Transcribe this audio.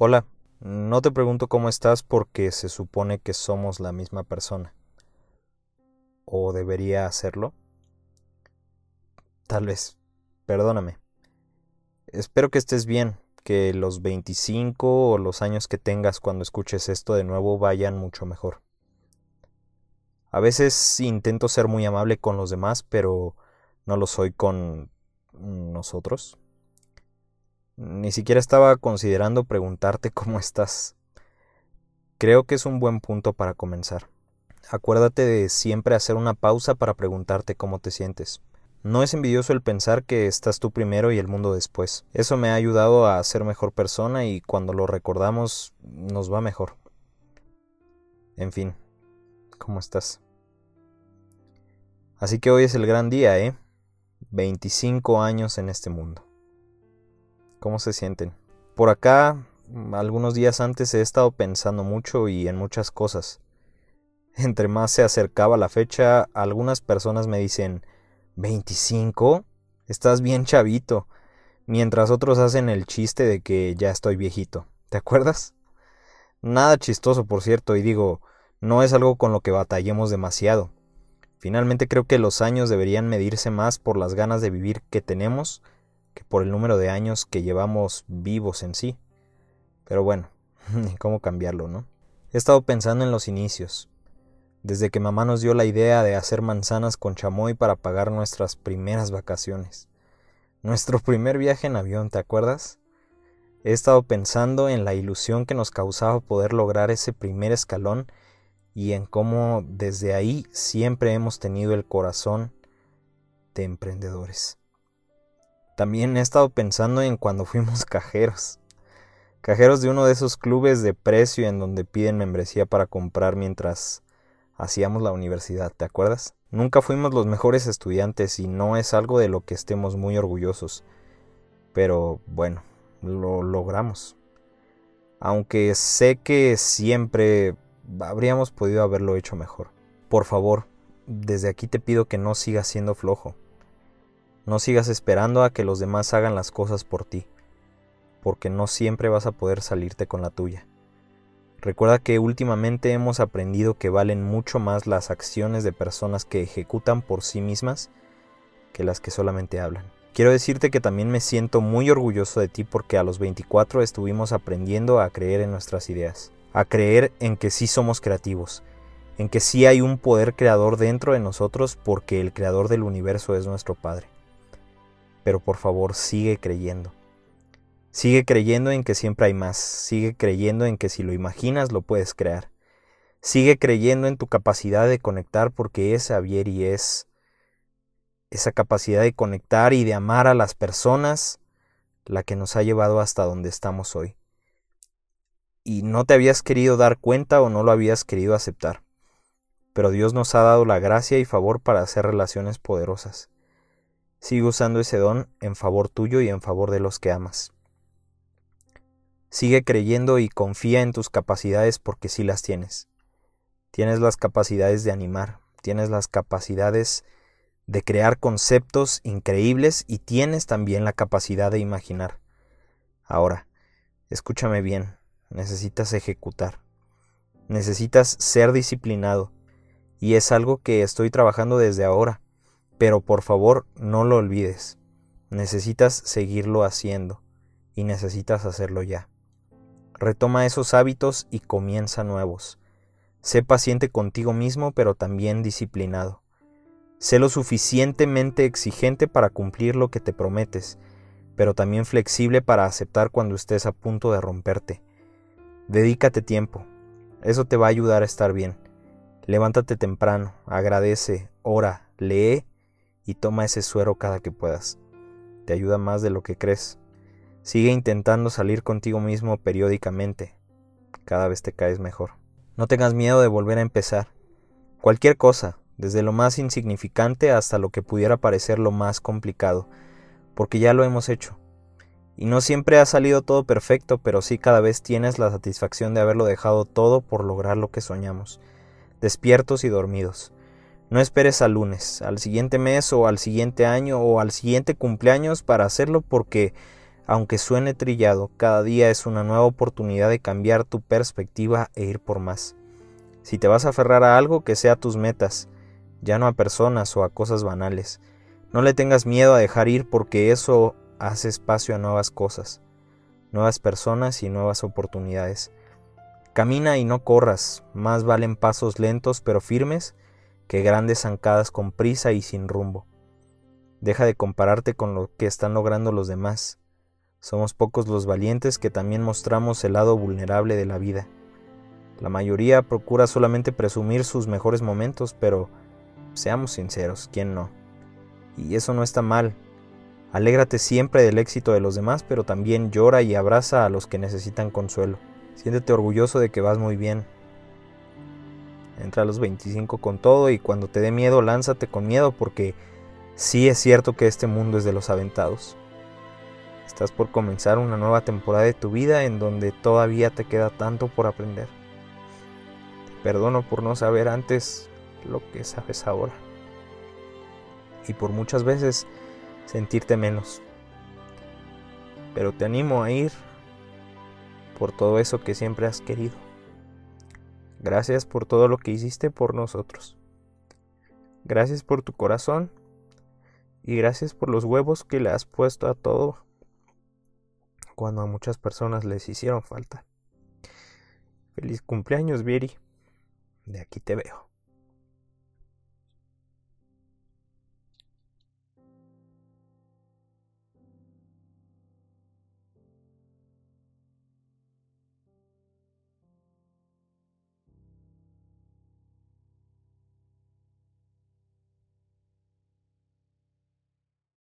Hola, no te pregunto cómo estás porque se supone que somos la misma persona. ¿O debería hacerlo? Tal vez. Perdóname. Espero que estés bien, que los 25 o los años que tengas cuando escuches esto de nuevo vayan mucho mejor. A veces intento ser muy amable con los demás, pero no lo soy con nosotros. Ni siquiera estaba considerando preguntarte cómo estás. Creo que es un buen punto para comenzar. Acuérdate de siempre hacer una pausa para preguntarte cómo te sientes. No es envidioso el pensar que estás tú primero y el mundo después. Eso me ha ayudado a ser mejor persona y cuando lo recordamos nos va mejor. En fin, ¿cómo estás? Así que hoy es el gran día, ¿eh? 25 años en este mundo. ¿Cómo se sienten? Por acá, algunos días antes he estado pensando mucho y en muchas cosas. Entre más se acercaba la fecha, algunas personas me dicen, ¿25? Estás bien chavito. Mientras otros hacen el chiste de que ya estoy viejito. ¿Te acuerdas? Nada chistoso, por cierto, y digo, no es algo con lo que batallemos demasiado. Finalmente creo que los años deberían medirse más por las ganas de vivir que tenemos que por el número de años que llevamos vivos en sí. Pero bueno, ¿cómo cambiarlo, no? He estado pensando en los inicios, desde que mamá nos dio la idea de hacer manzanas con chamoy para pagar nuestras primeras vacaciones. Nuestro primer viaje en avión, ¿te acuerdas? He estado pensando en la ilusión que nos causaba poder lograr ese primer escalón y en cómo desde ahí siempre hemos tenido el corazón de emprendedores. También he estado pensando en cuando fuimos cajeros. Cajeros de uno de esos clubes de precio en donde piden membresía para comprar mientras hacíamos la universidad, ¿te acuerdas? Nunca fuimos los mejores estudiantes y no es algo de lo que estemos muy orgullosos. Pero bueno, lo logramos. Aunque sé que siempre habríamos podido haberlo hecho mejor. Por favor, desde aquí te pido que no sigas siendo flojo. No sigas esperando a que los demás hagan las cosas por ti, porque no siempre vas a poder salirte con la tuya. Recuerda que últimamente hemos aprendido que valen mucho más las acciones de personas que ejecutan por sí mismas que las que solamente hablan. Quiero decirte que también me siento muy orgulloso de ti porque a los 24 estuvimos aprendiendo a creer en nuestras ideas, a creer en que sí somos creativos, en que sí hay un poder creador dentro de nosotros porque el creador del universo es nuestro Padre pero por favor sigue creyendo. Sigue creyendo en que siempre hay más, sigue creyendo en que si lo imaginas lo puedes crear. Sigue creyendo en tu capacidad de conectar porque es Javier y es esa capacidad de conectar y de amar a las personas la que nos ha llevado hasta donde estamos hoy. Y no te habías querido dar cuenta o no lo habías querido aceptar. Pero Dios nos ha dado la gracia y favor para hacer relaciones poderosas. Sigue usando ese don en favor tuyo y en favor de los que amas. Sigue creyendo y confía en tus capacidades porque sí las tienes. Tienes las capacidades de animar, tienes las capacidades de crear conceptos increíbles y tienes también la capacidad de imaginar. Ahora, escúchame bien, necesitas ejecutar, necesitas ser disciplinado, y es algo que estoy trabajando desde ahora pero por favor no lo olvides. Necesitas seguirlo haciendo y necesitas hacerlo ya. Retoma esos hábitos y comienza nuevos. Sé paciente contigo mismo, pero también disciplinado. Sé lo suficientemente exigente para cumplir lo que te prometes, pero también flexible para aceptar cuando estés a punto de romperte. Dedícate tiempo. Eso te va a ayudar a estar bien. Levántate temprano, agradece, ora, lee y toma ese suero cada que puedas. Te ayuda más de lo que crees. Sigue intentando salir contigo mismo periódicamente. Cada vez te caes mejor. No tengas miedo de volver a empezar. Cualquier cosa, desde lo más insignificante hasta lo que pudiera parecer lo más complicado, porque ya lo hemos hecho. Y no siempre ha salido todo perfecto, pero sí cada vez tienes la satisfacción de haberlo dejado todo por lograr lo que soñamos, despiertos y dormidos. No esperes al lunes, al siguiente mes o al siguiente año o al siguiente cumpleaños para hacerlo porque Aunque suene trillado, cada día es una nueva oportunidad de cambiar tu perspectiva e ir por más. Si te vas a aferrar a algo, que sea tus metas, ya no a personas o a cosas banales. No le tengas miedo a dejar ir porque eso hace espacio a nuevas cosas, nuevas personas y nuevas oportunidades. Camina y no corras, más valen pasos lentos pero firmes que grandes zancadas con prisa y sin rumbo. Deja de compararte con lo que están logrando los demás. Somos pocos los valientes que también mostramos el lado vulnerable de la vida. La mayoría procura solamente presumir sus mejores momentos, pero seamos sinceros, ¿quién no? Y eso no está mal. Alégrate siempre del éxito de los demás, pero también llora y abraza a los que necesitan consuelo. Siéntete orgulloso de que vas muy bien. Entra a los 25 con todo y cuando te dé miedo, lánzate con miedo porque sí es cierto que este mundo es de los aventados. Estás por comenzar una nueva temporada de tu vida en donde todavía te queda tanto por aprender. Te perdono por no saber antes lo que sabes ahora. Y por muchas veces sentirte menos. Pero te animo a ir por todo eso que siempre has querido. Gracias por todo lo que hiciste por nosotros. Gracias por tu corazón y gracias por los huevos que le has puesto a todo cuando a muchas personas les hicieron falta. Feliz cumpleaños, Vieri. De aquí te veo.